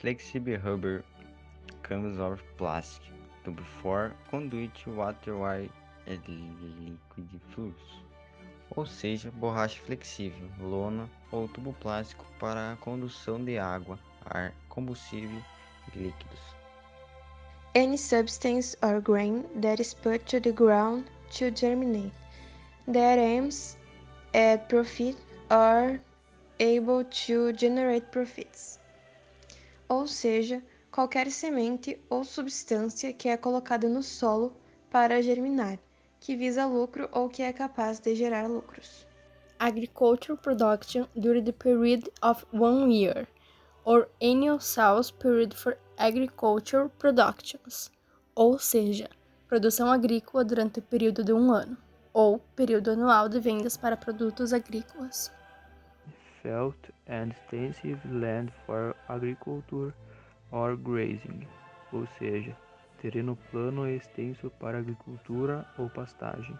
flexible rubber comes of plastic tube for conduit water while liquid flows, ou seja, borracha flexível, lona ou tubo plástico para a condução de água, ar, combustível e líquidos. Any substance or grain that is put to the ground to germinate, that aims at profit or able to generate profits. Ou seja, qualquer semente ou substância que é colocada no solo para germinar, que visa lucro ou que é capaz de gerar lucros. Agricultural production during the period of one year, or annual sales period for agricultural productions, ou seja, produção agrícola durante o período de um ano, ou período anual de vendas para produtos agrícolas. Felt and extensive land for agriculture or grazing, ou seja, terreno plano e extenso para agricultura ou pastagem.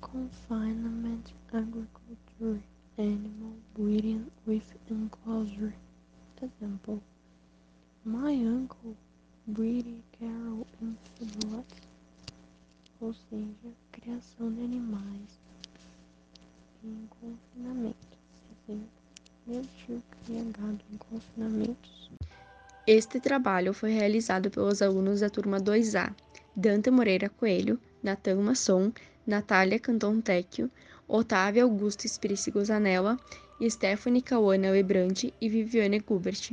Confinement agriculture animal breeding with enclosure. Example: My uncle breeding cattle in feedlots, ou seja, criação de animais em confinamento. Cria gado em confinamentos. Este trabalho foi realizado pelos alunos da turma 2A, Dante Moreira Coelho, Natan Masson, Natália Canton Tecchio, Otávia Augusto Espirici Gozanella, Stephanie Cauana Lebrandi e Viviane Gubert.